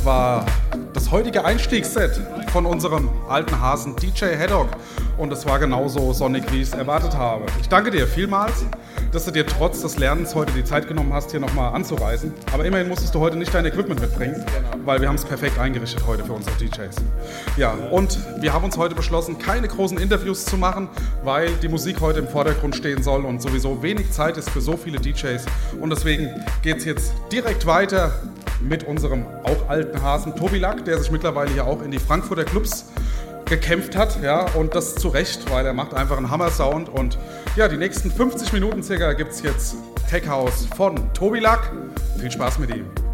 Das war das heutige Einstiegsset von unserem alten Hasen DJ Haddock. Und es war genauso sonnig, wie ich es erwartet habe. Ich danke dir vielmals, dass du dir trotz des Lernens heute die Zeit genommen hast, hier nochmal anzureisen. Aber immerhin musstest du heute nicht dein Equipment mitbringen, weil wir haben es perfekt eingerichtet heute für unsere DJs. Ja, und wir haben uns heute beschlossen, keine großen Interviews zu machen, weil die Musik heute im Vordergrund stehen soll und sowieso wenig Zeit ist für so viele DJs. Und deswegen geht es jetzt direkt weiter mit unserem alten Hasen Tobi Lack, der sich mittlerweile ja auch in die Frankfurter Clubs gekämpft hat, ja, und das zu Recht, weil er macht einfach einen Hammer-Sound und ja, die nächsten 50 Minuten circa gibt es jetzt Tech House von Tobi Lack. Viel Spaß mit ihm.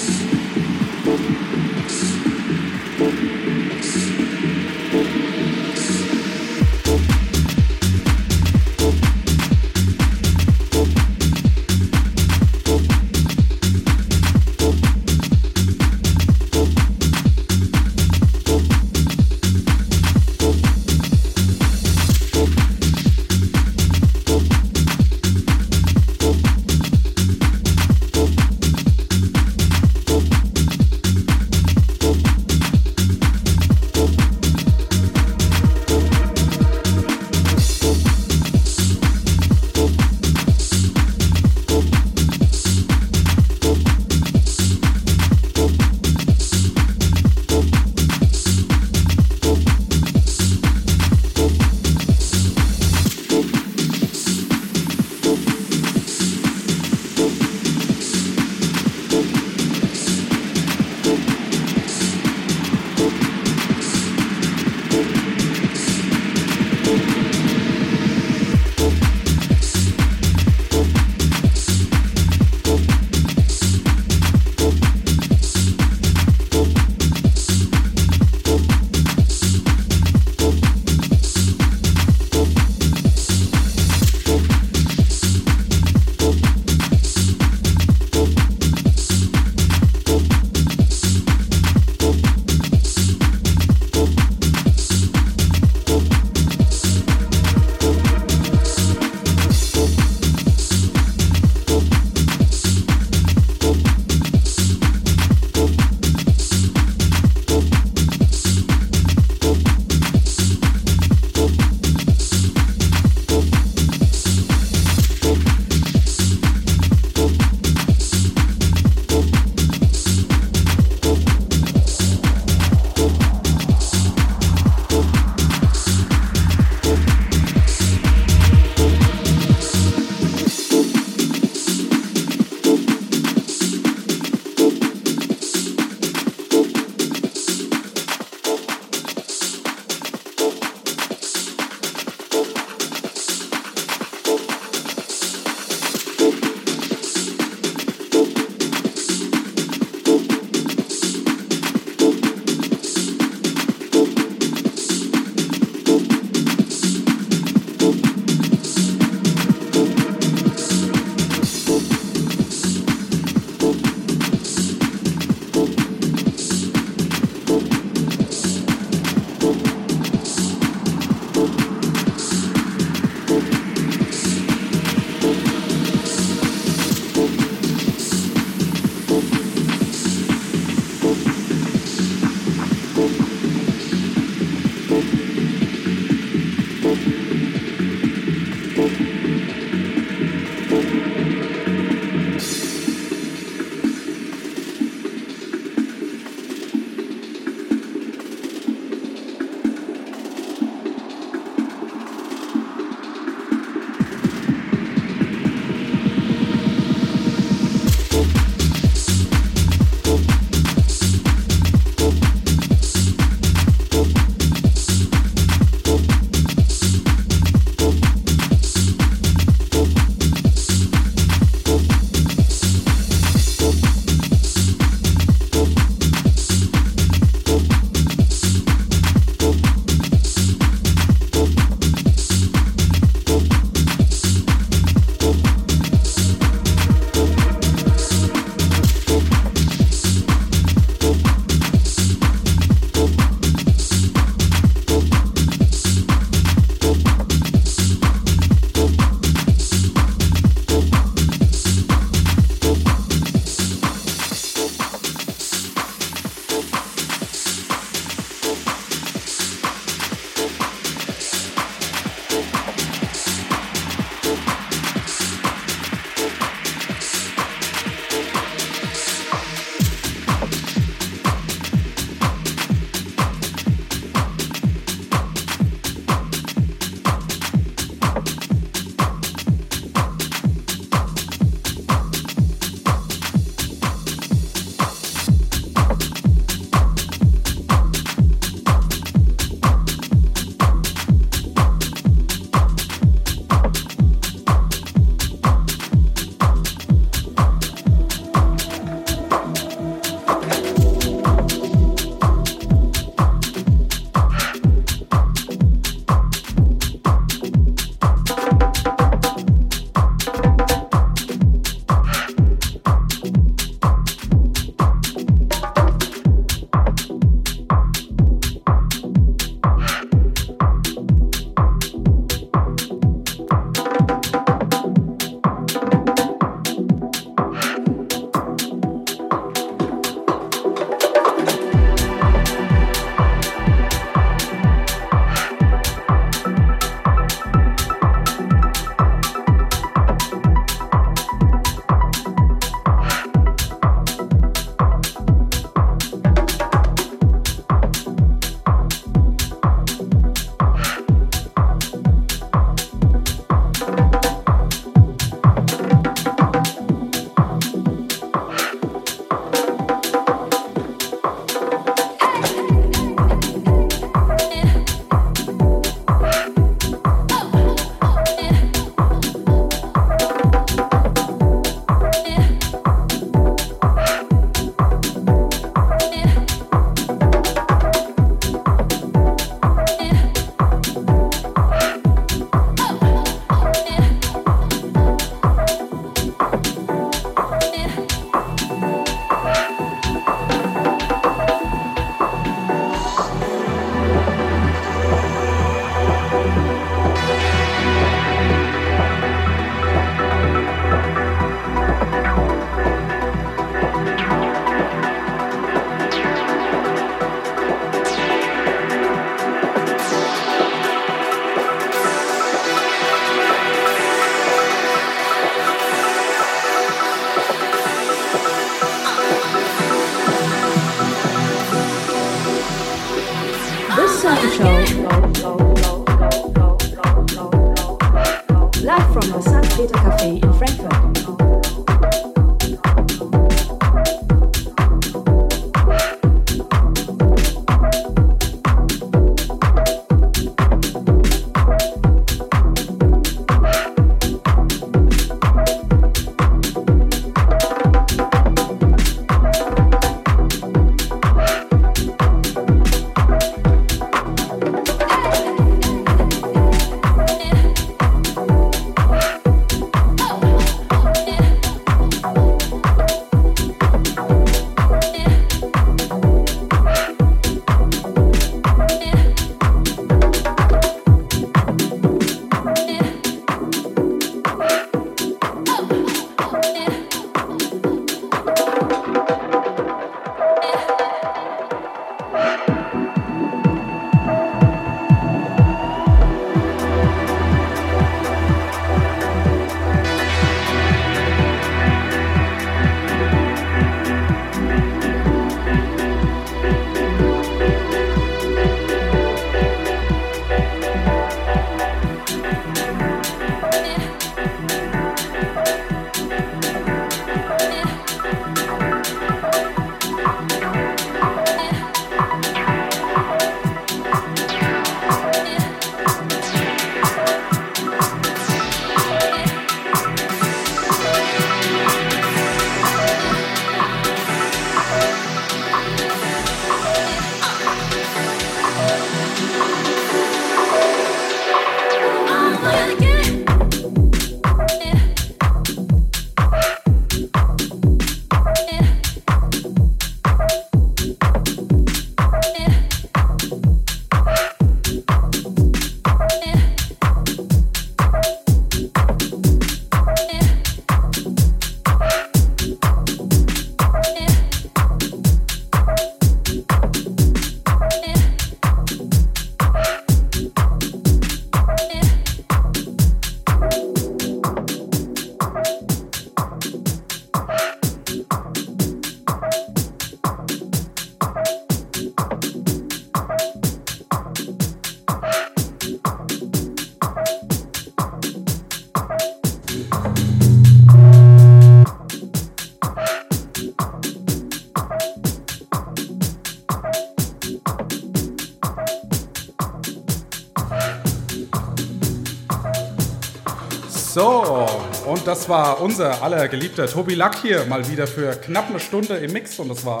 Und das war unser aller geliebter Tobi Lack hier mal wieder für knapp eine Stunde im Mix und das war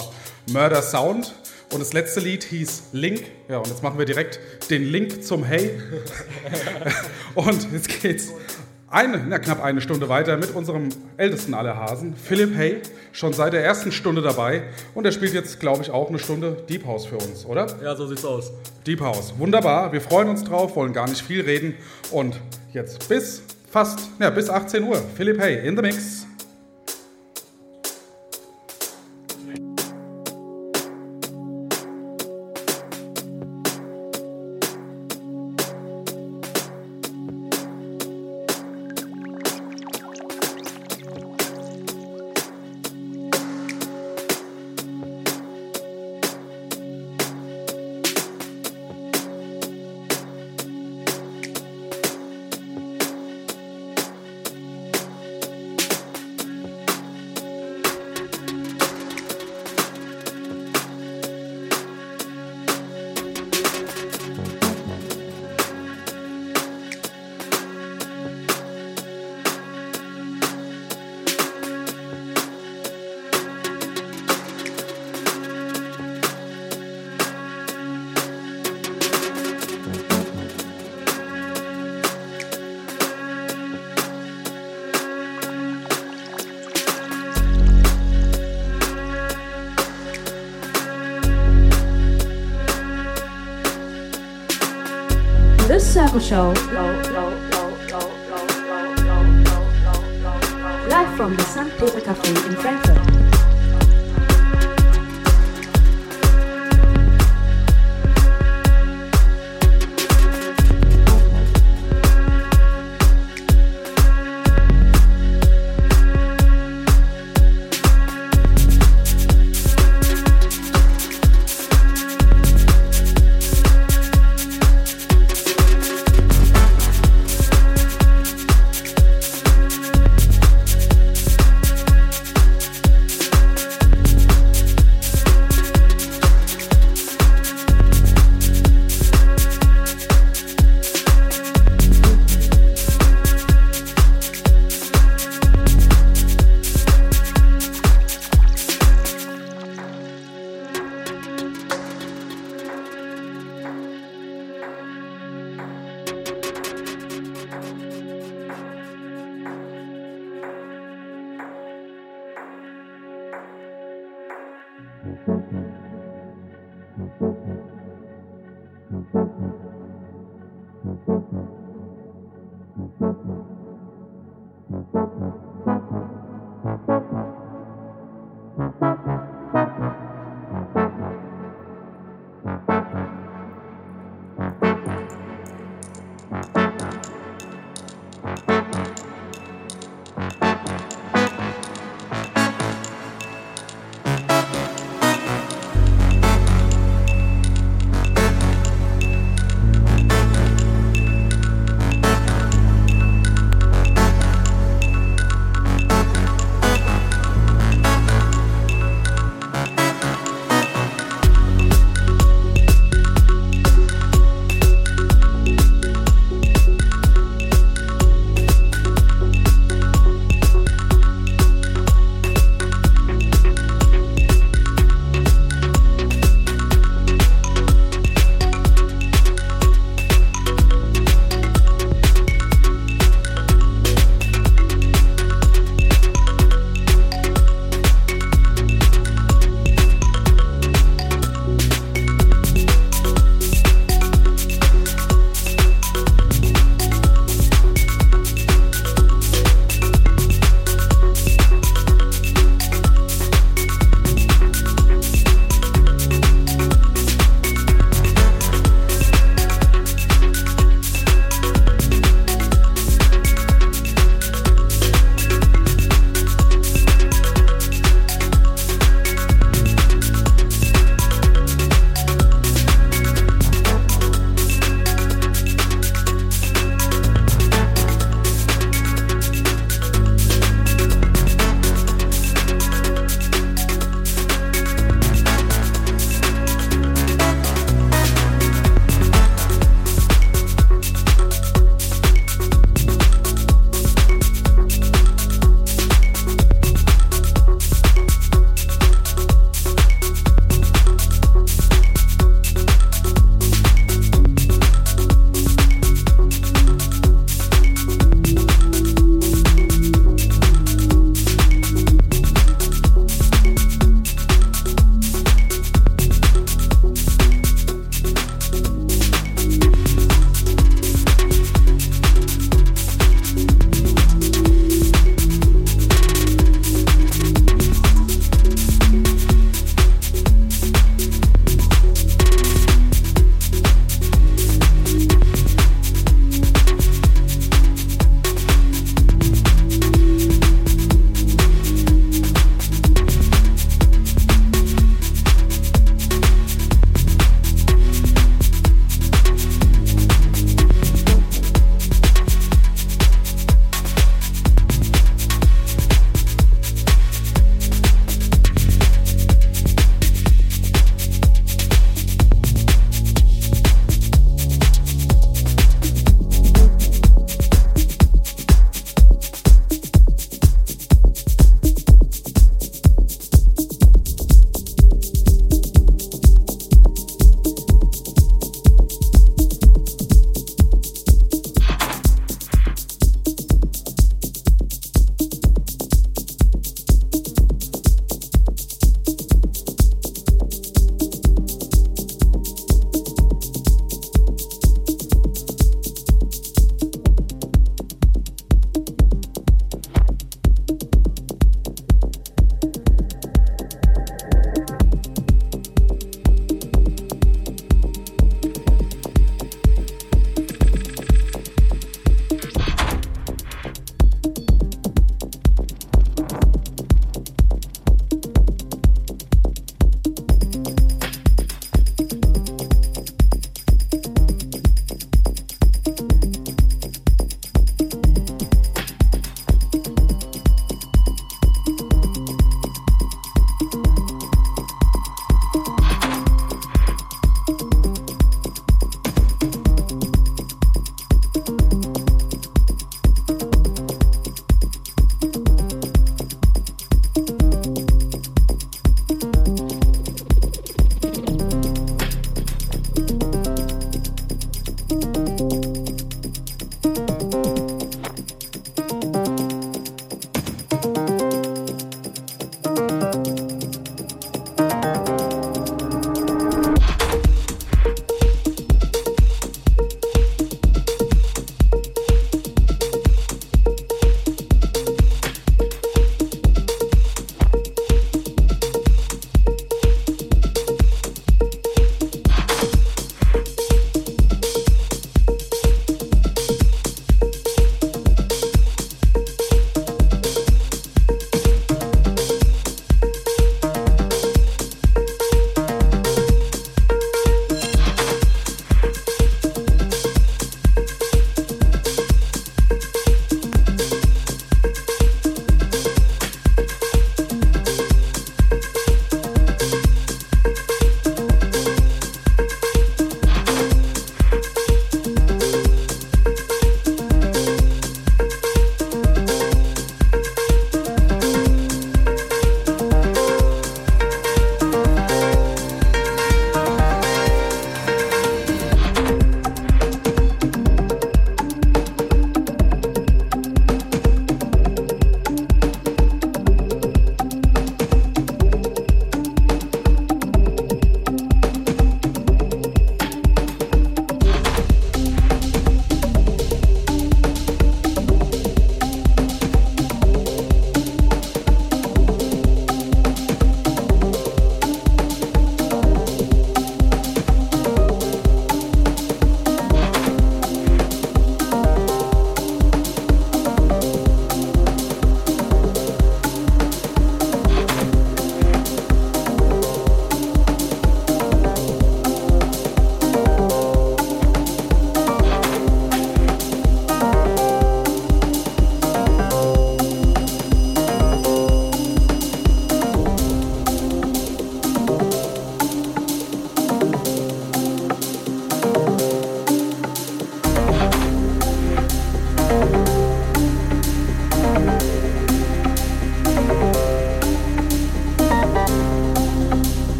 Murder Sound. Und das letzte Lied hieß Link. Ja, und jetzt machen wir direkt den Link zum Hey. und jetzt geht's eine, na, knapp eine Stunde weiter mit unserem ältesten aller Hasen, Philipp Hay, schon seit der ersten Stunde dabei. Und er spielt jetzt, glaube ich, auch eine Stunde Deep House für uns, oder? Ja, so sieht's aus. Deep House, wunderbar. Wir freuen uns drauf, wollen gar nicht viel reden. Und jetzt bis fast, ja, bis 18 Uhr. Philipp Hay in the Mix. Show. Live from the San Pedro Cafe in Frankfurt.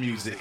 Music.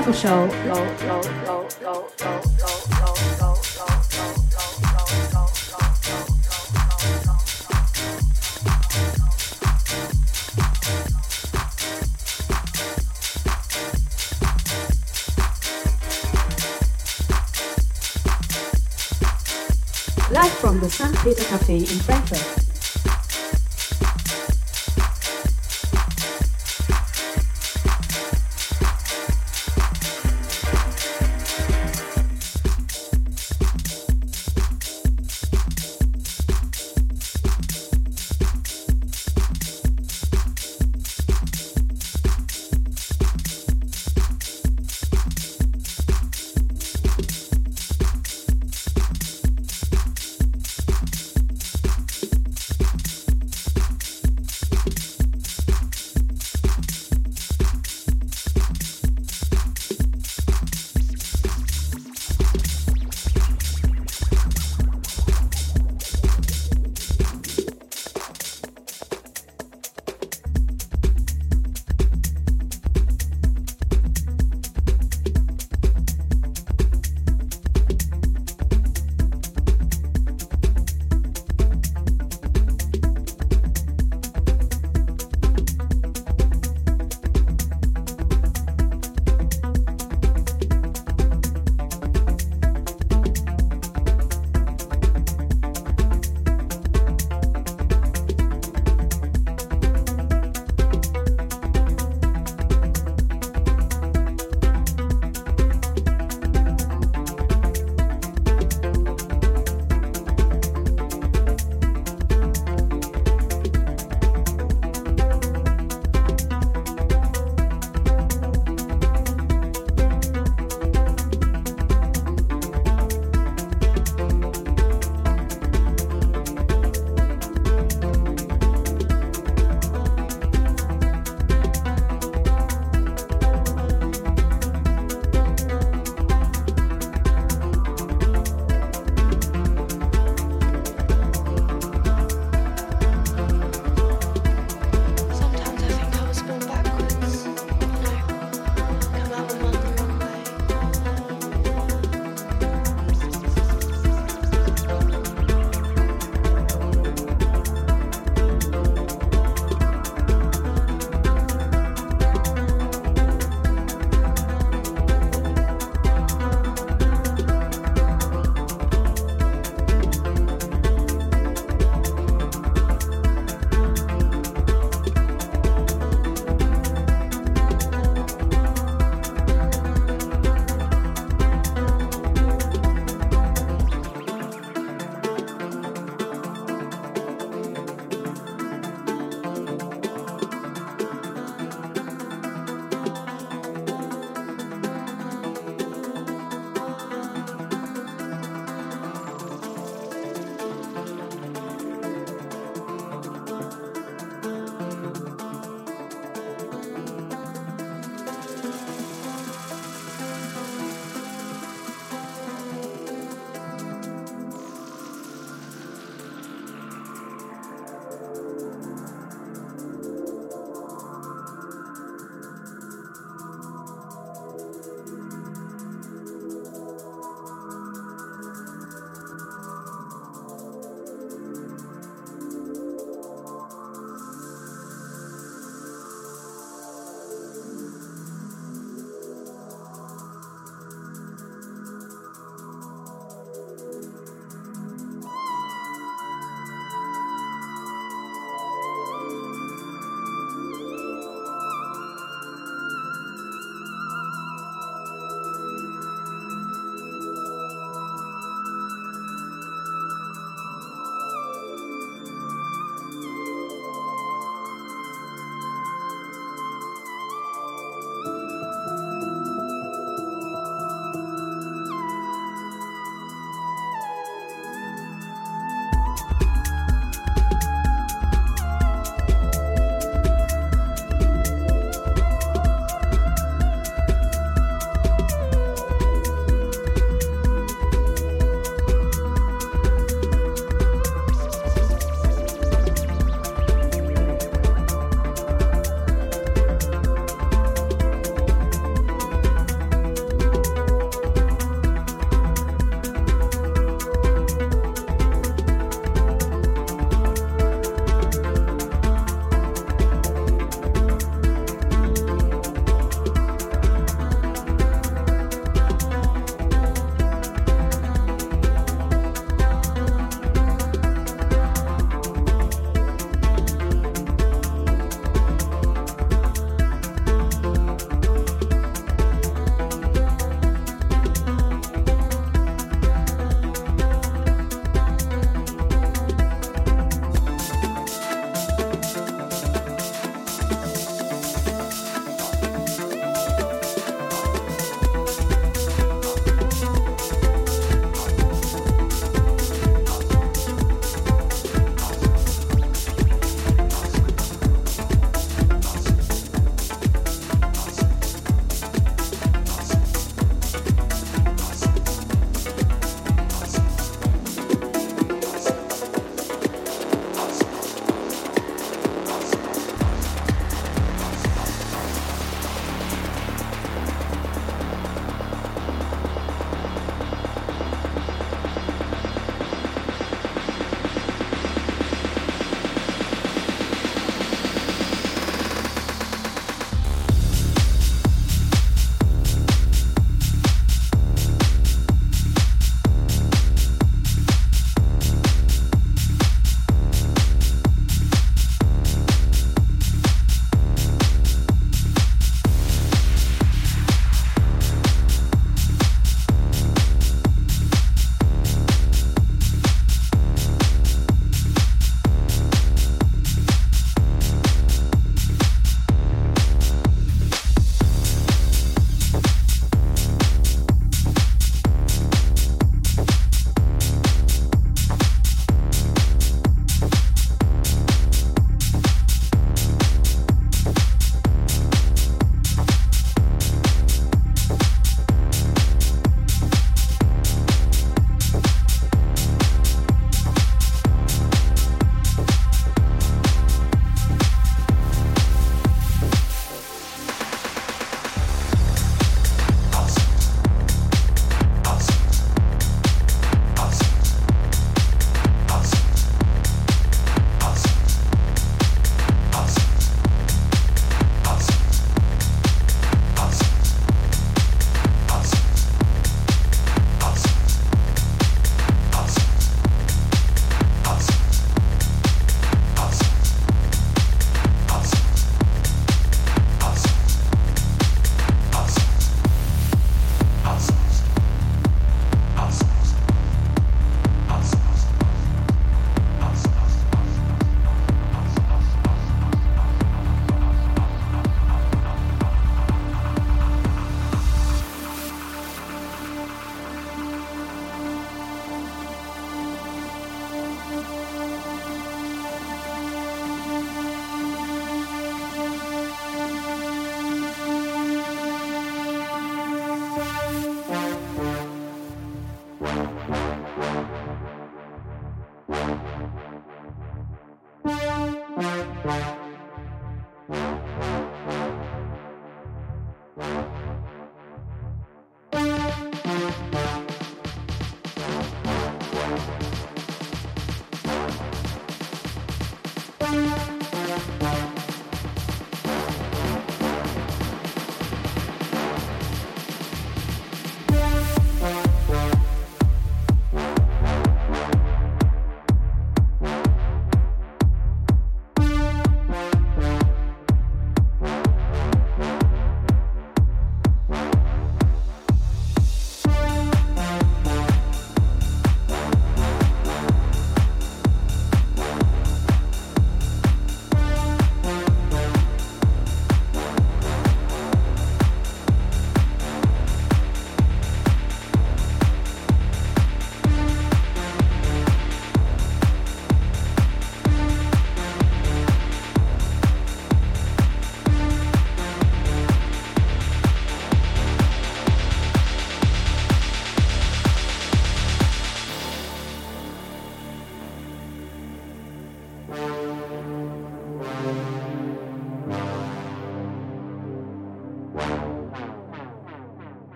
Show. Live from the St. Peter Cafe in Frankfurt.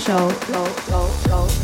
手。手手手